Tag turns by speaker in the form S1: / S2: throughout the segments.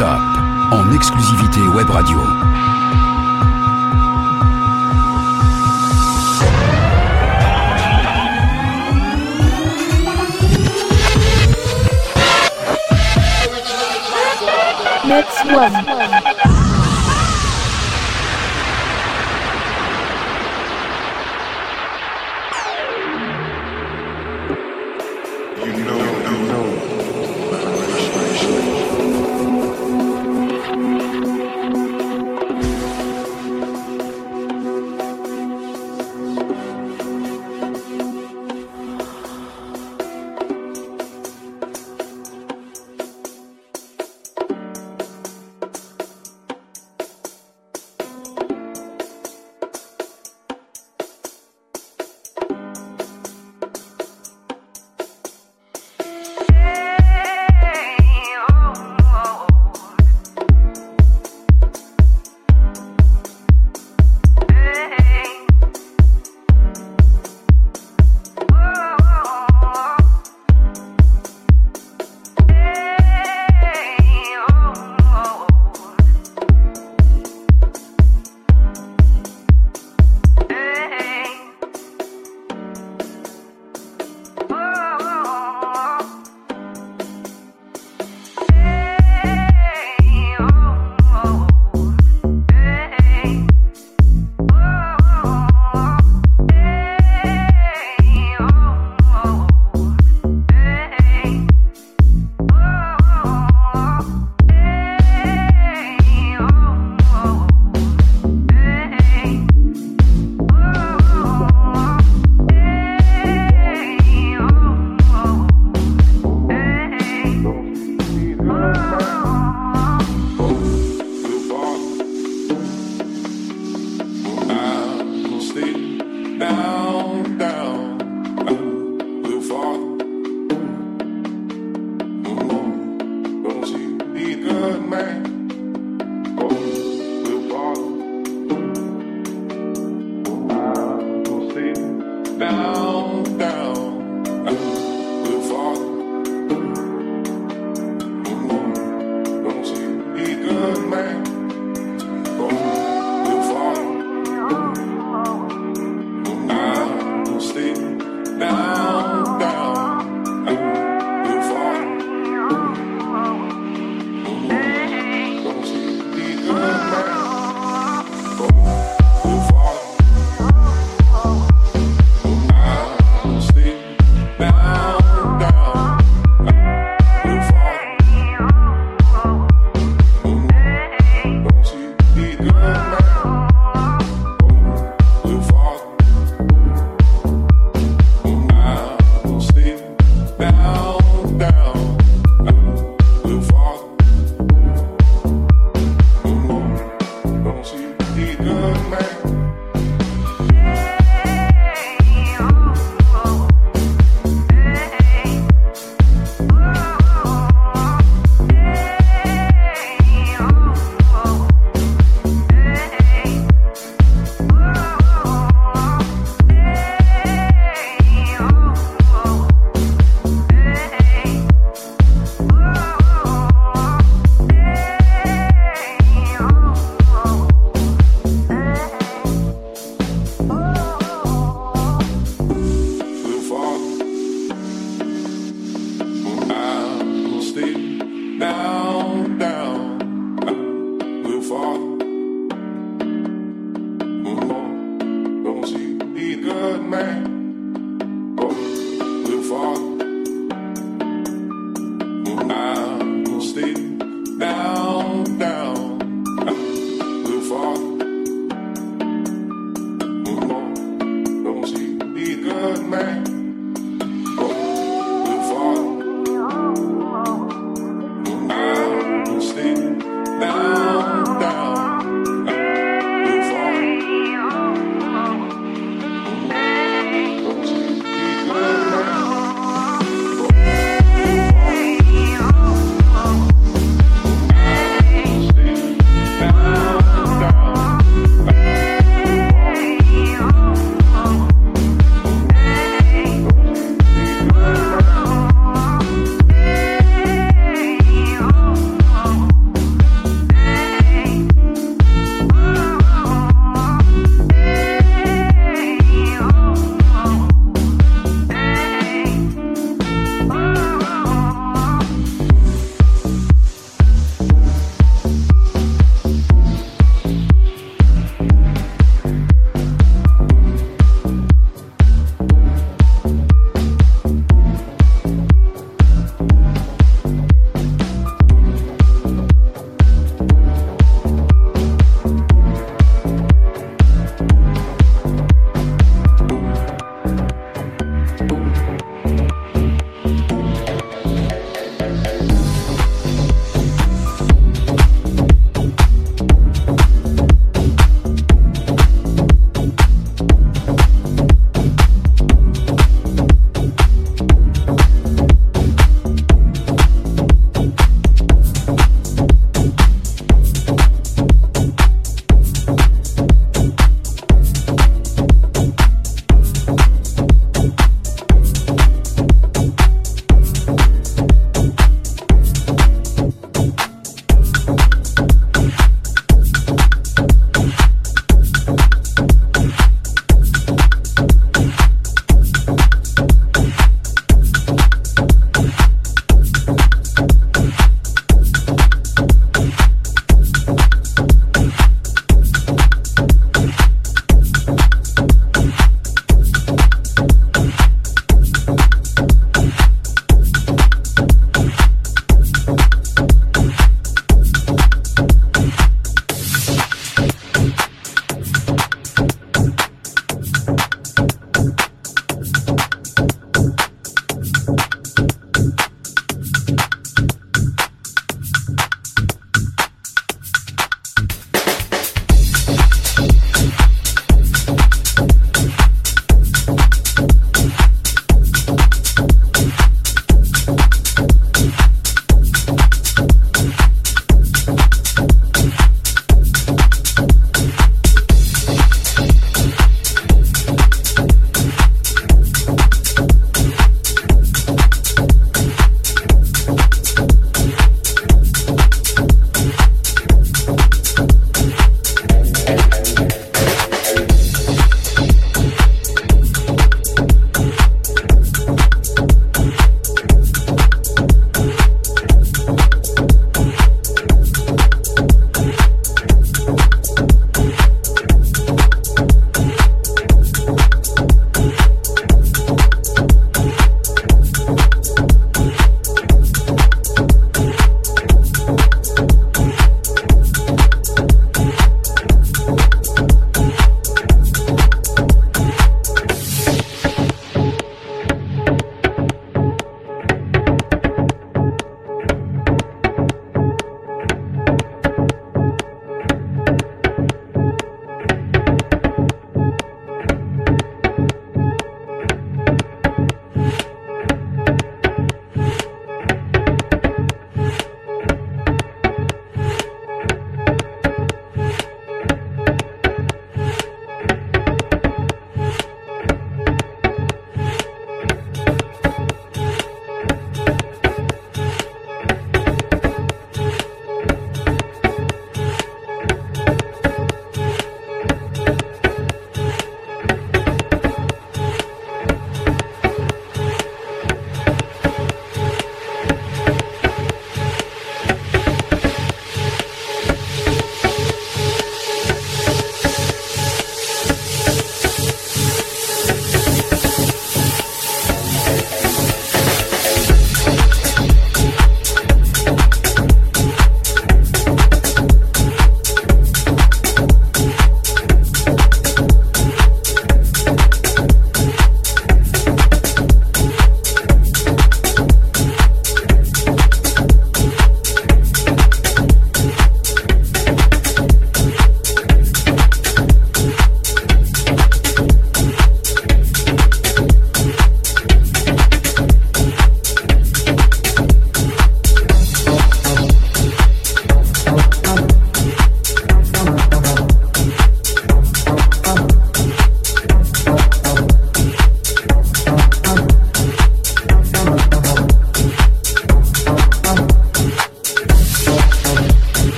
S1: en exclusivité web radio.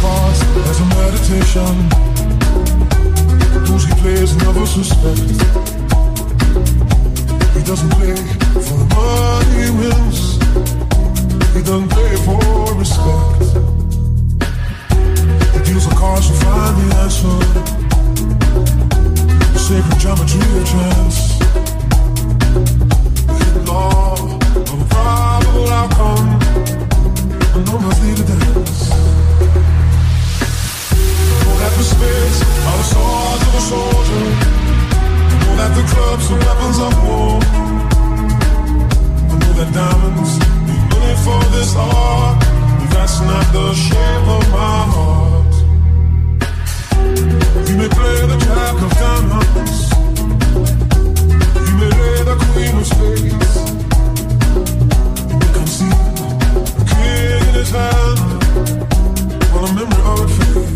S2: pause as a meditation. Who's he plays never suspect. He doesn't play for the money he wins. He doesn't play for respect. He deals a cards to find the answer. Sacred geometry of chance. Hidden law of a probable outcome. I know my to dance respect. I'm a sergeant, a soldier. I know that the clubs are weapons of war. I know that diamonds be money for this art, but that's not the shape of my heart. You may play the jack of diamonds. You may lay the queen of spades. You can see a king in his hand. While a memory of it fades.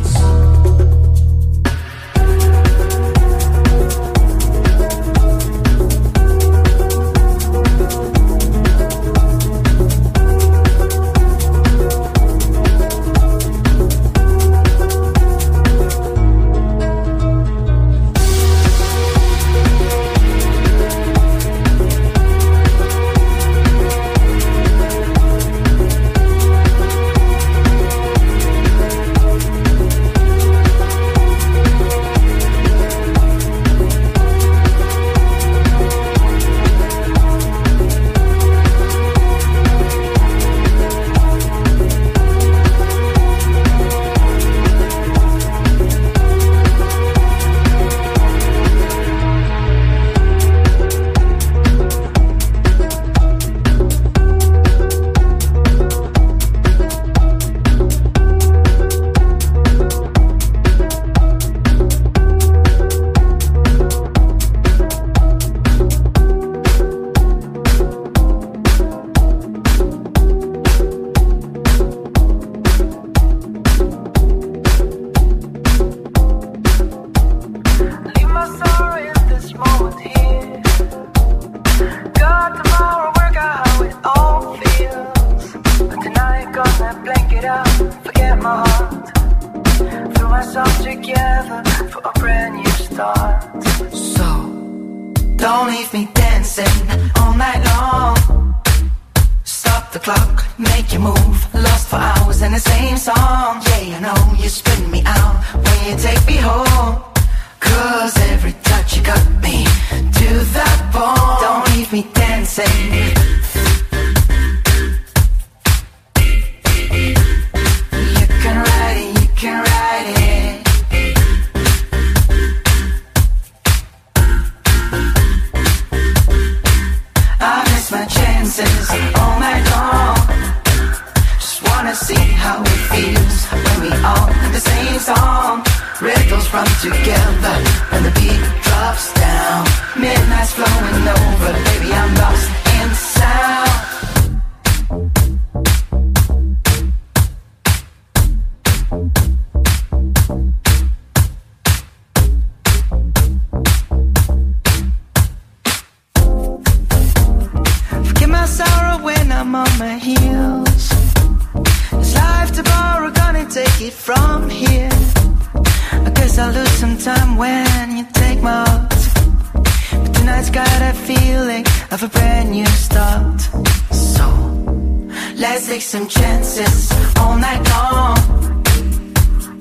S3: some chances all night long.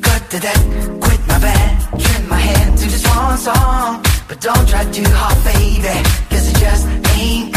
S3: Cut the that, quit my band, trim my hand to this one song. But don't try too hard, baby, cause it just ain't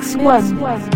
S4: X1.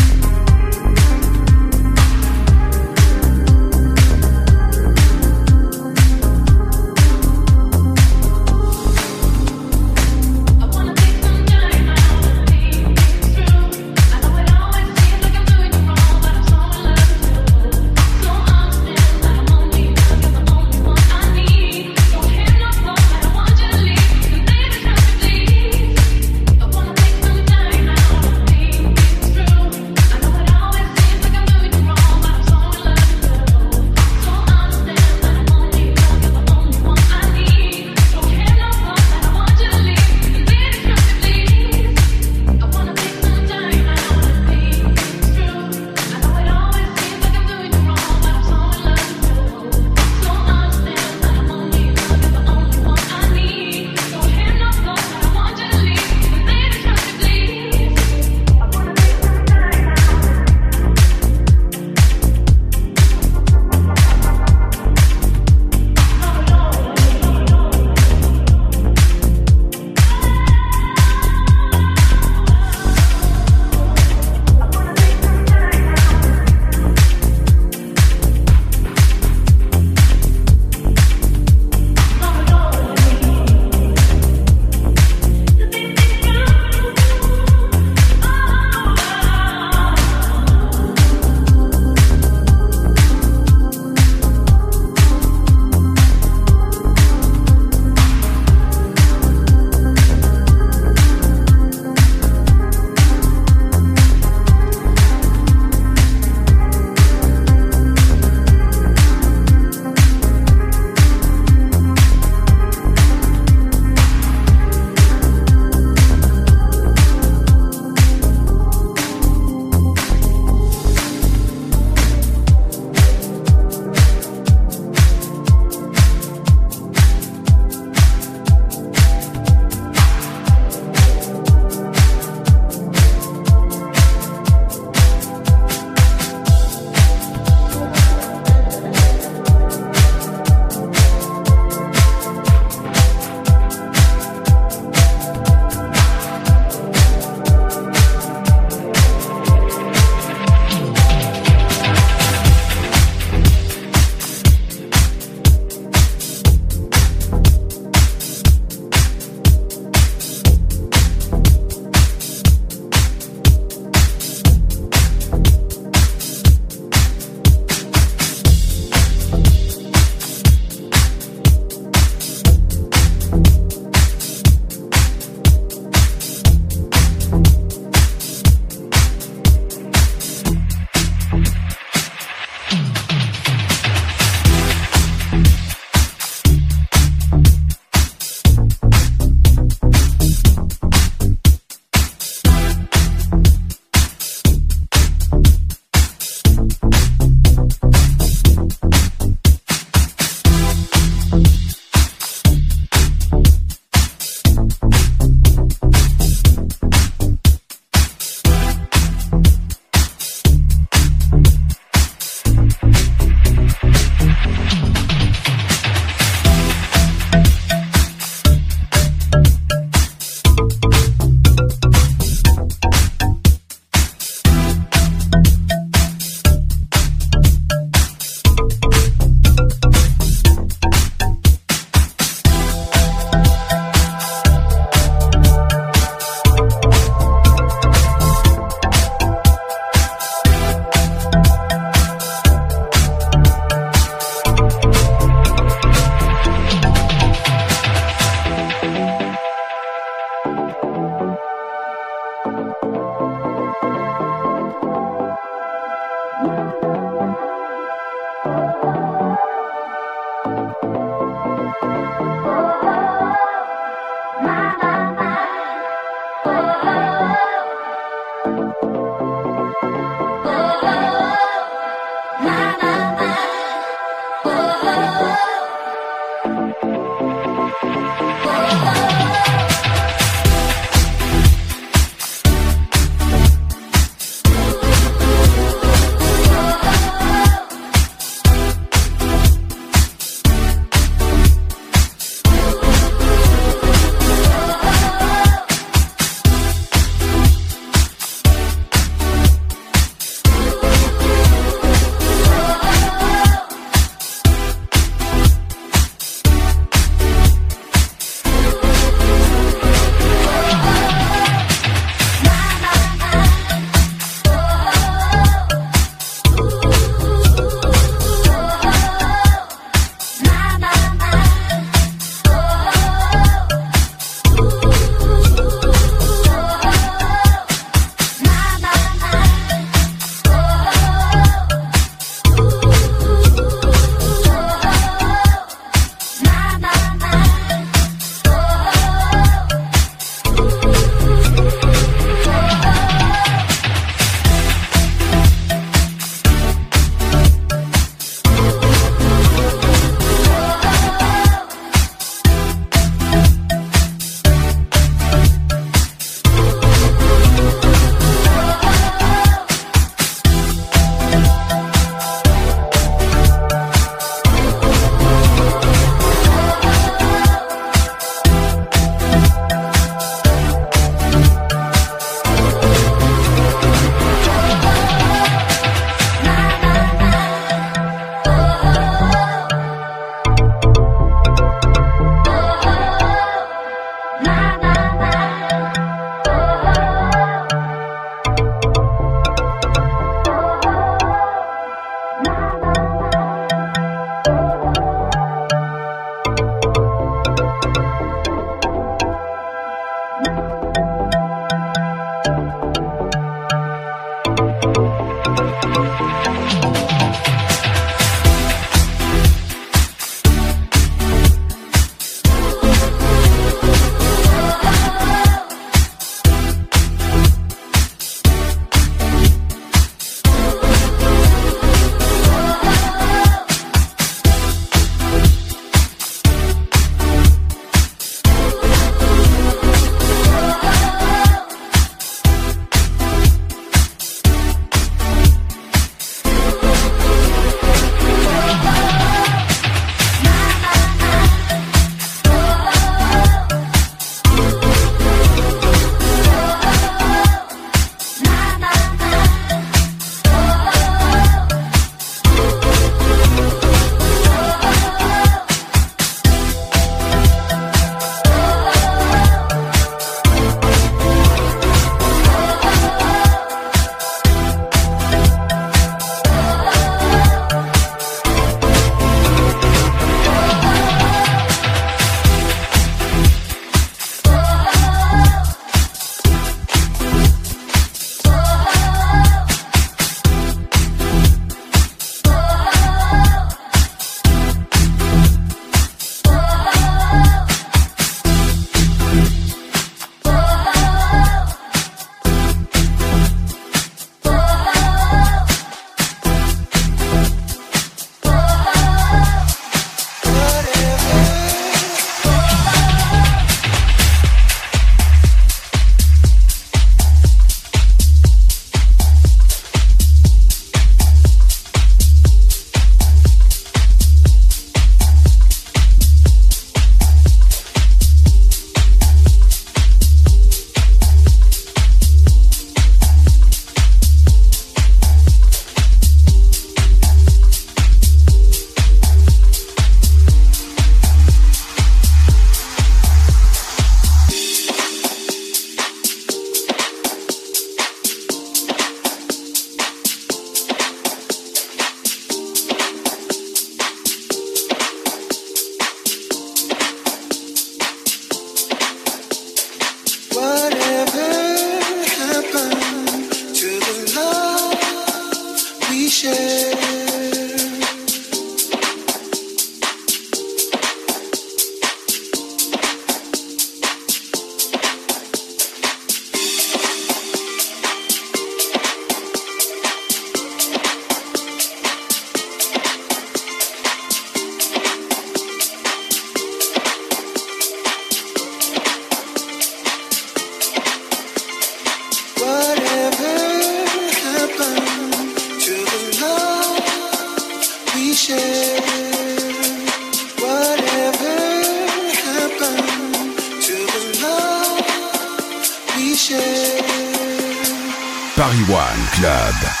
S1: Paris One Club.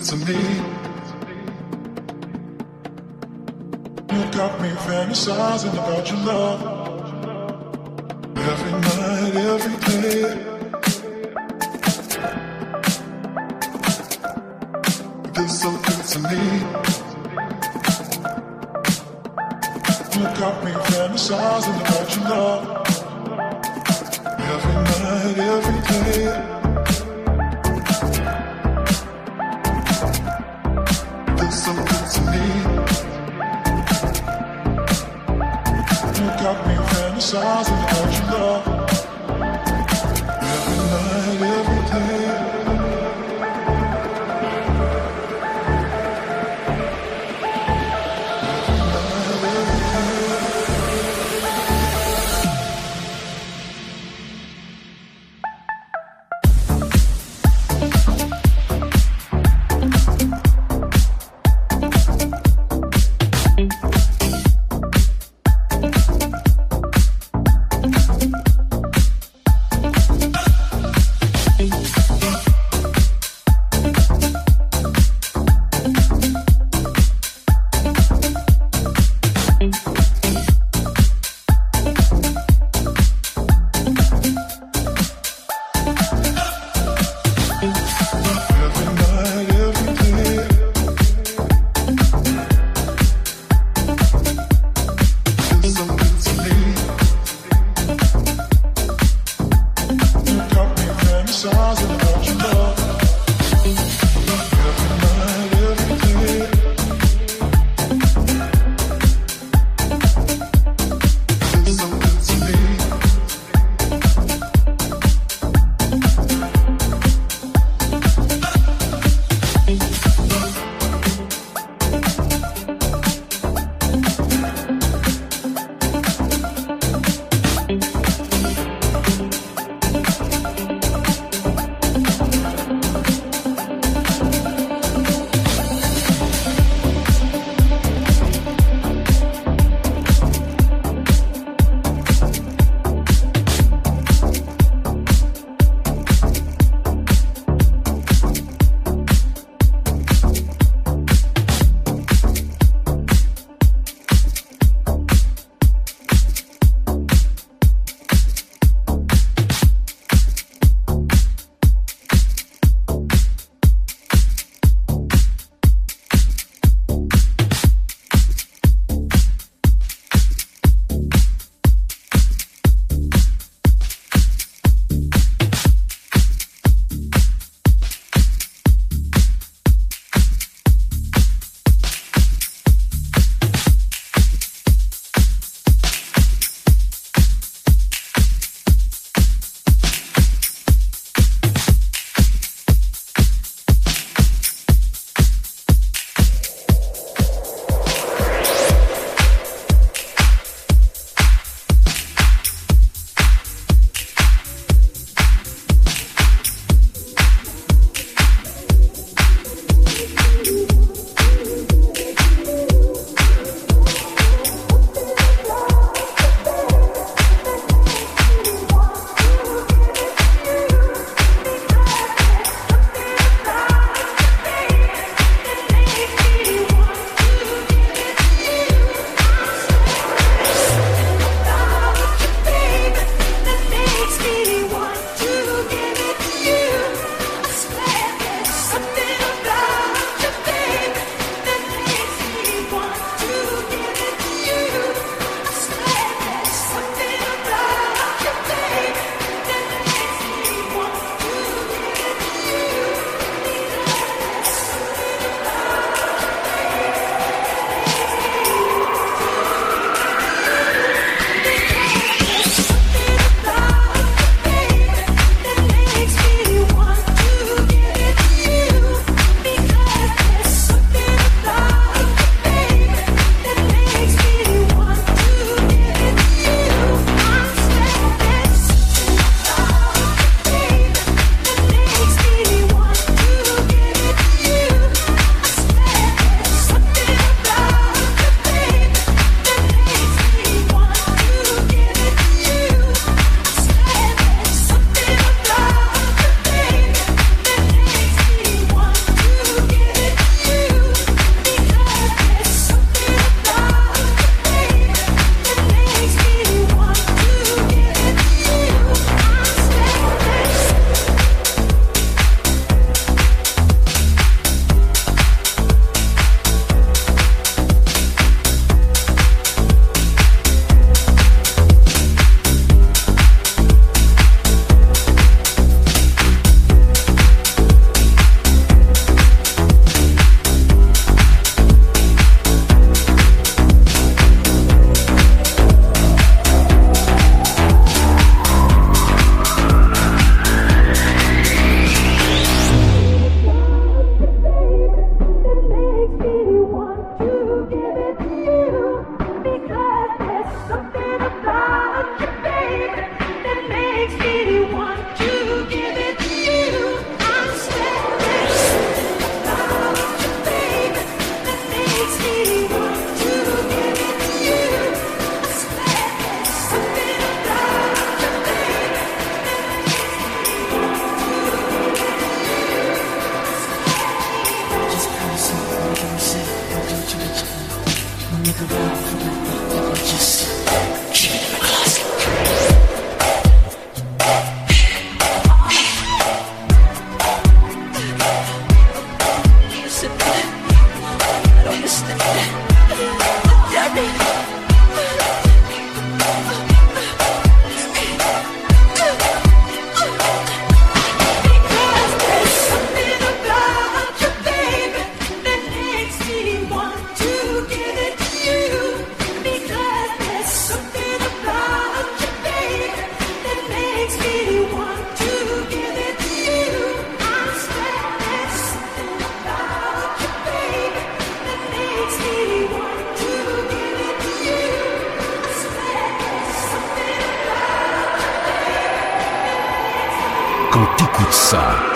S5: to me. You got me fantasizing about your love. Every night, every day. You so good to me. You got me fantasizing about your love. Every night, every day.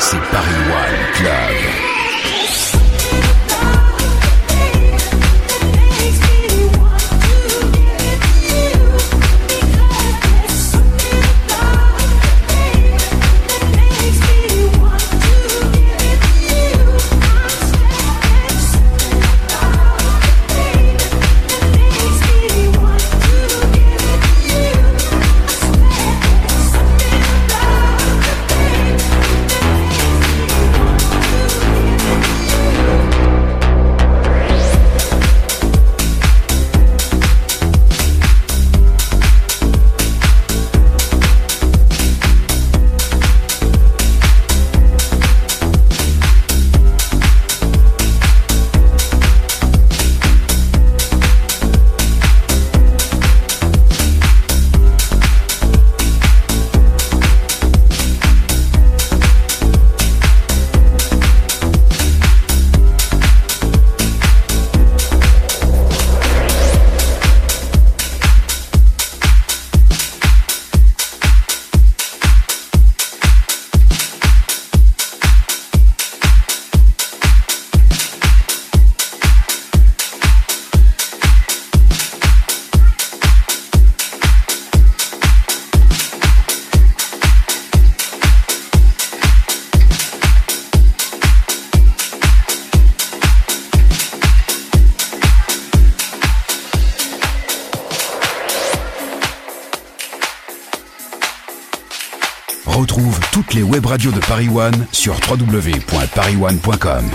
S1: C'est Paris One Club. Web radios de Paris One sur www.parisone.com.